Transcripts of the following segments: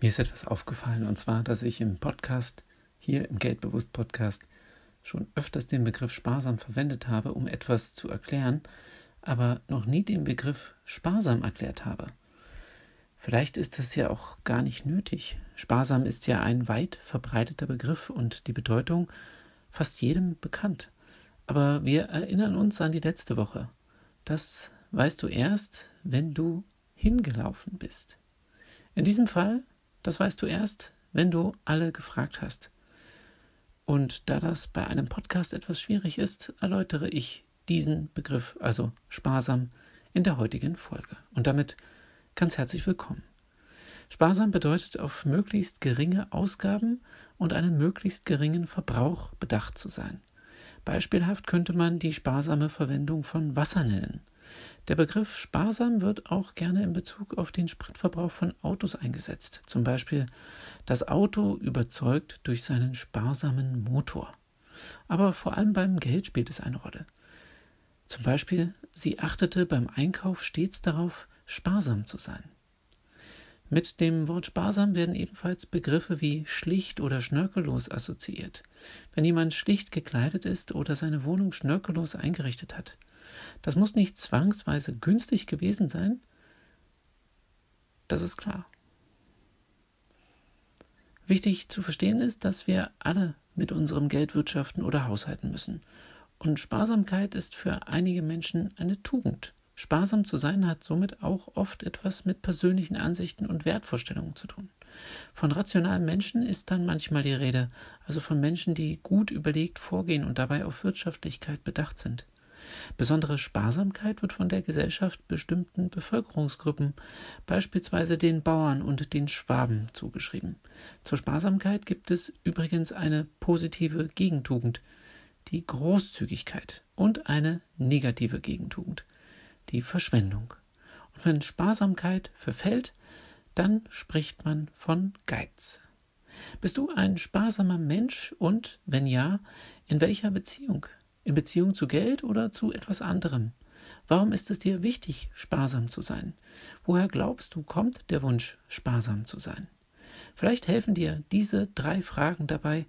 Mir ist etwas aufgefallen, und zwar, dass ich im Podcast, hier im Geldbewusst Podcast, schon öfters den Begriff sparsam verwendet habe, um etwas zu erklären, aber noch nie den Begriff sparsam erklärt habe. Vielleicht ist das ja auch gar nicht nötig. Sparsam ist ja ein weit verbreiteter Begriff und die Bedeutung fast jedem bekannt. Aber wir erinnern uns an die letzte Woche. Das weißt du erst, wenn du hingelaufen bist. In diesem Fall das weißt du erst, wenn du alle gefragt hast. Und da das bei einem Podcast etwas schwierig ist, erläutere ich diesen Begriff, also sparsam, in der heutigen Folge. Und damit ganz herzlich willkommen. Sparsam bedeutet auf möglichst geringe Ausgaben und einen möglichst geringen Verbrauch bedacht zu sein. Beispielhaft könnte man die sparsame Verwendung von Wasser nennen. Der Begriff sparsam wird auch gerne in Bezug auf den Spritverbrauch von Autos eingesetzt. Zum Beispiel das Auto überzeugt durch seinen sparsamen Motor. Aber vor allem beim Geld spielt es eine Rolle. Zum Beispiel, sie achtete beim Einkauf stets darauf, sparsam zu sein. Mit dem Wort sparsam werden ebenfalls Begriffe wie schlicht oder schnörkellos assoziiert. Wenn jemand schlicht gekleidet ist oder seine Wohnung schnörkellos eingerichtet hat, das muss nicht zwangsweise günstig gewesen sein. Das ist klar. Wichtig zu verstehen ist, dass wir alle mit unserem Geld wirtschaften oder haushalten müssen. Und Sparsamkeit ist für einige Menschen eine Tugend. Sparsam zu sein hat somit auch oft etwas mit persönlichen Ansichten und Wertvorstellungen zu tun. Von rationalen Menschen ist dann manchmal die Rede, also von Menschen, die gut überlegt vorgehen und dabei auf Wirtschaftlichkeit bedacht sind. Besondere Sparsamkeit wird von der Gesellschaft bestimmten Bevölkerungsgruppen, beispielsweise den Bauern und den Schwaben, zugeschrieben. Zur Sparsamkeit gibt es übrigens eine positive Gegentugend, die Großzügigkeit, und eine negative Gegentugend, die Verschwendung. Und wenn Sparsamkeit verfällt, dann spricht man von Geiz. Bist du ein sparsamer Mensch und, wenn ja, in welcher Beziehung? In Beziehung zu Geld oder zu etwas anderem? Warum ist es dir wichtig, sparsam zu sein? Woher glaubst du, kommt der Wunsch, sparsam zu sein? Vielleicht helfen dir diese drei Fragen dabei,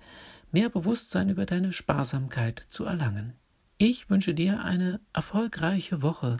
mehr Bewusstsein über deine Sparsamkeit zu erlangen. Ich wünsche dir eine erfolgreiche Woche